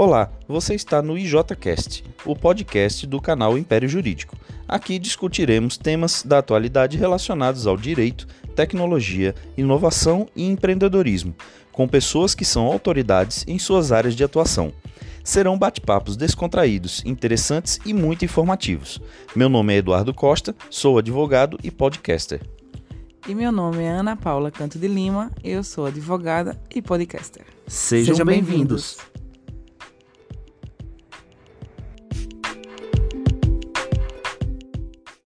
Olá, você está no IJCast, o podcast do canal Império Jurídico. Aqui discutiremos temas da atualidade relacionados ao direito, tecnologia, inovação e empreendedorismo, com pessoas que são autoridades em suas áreas de atuação. Serão bate-papos descontraídos, interessantes e muito informativos. Meu nome é Eduardo Costa, sou advogado e podcaster. E meu nome é Ana Paula Canto de Lima, eu sou advogada e podcaster. Sejam, Sejam bem-vindos. bem-vindos.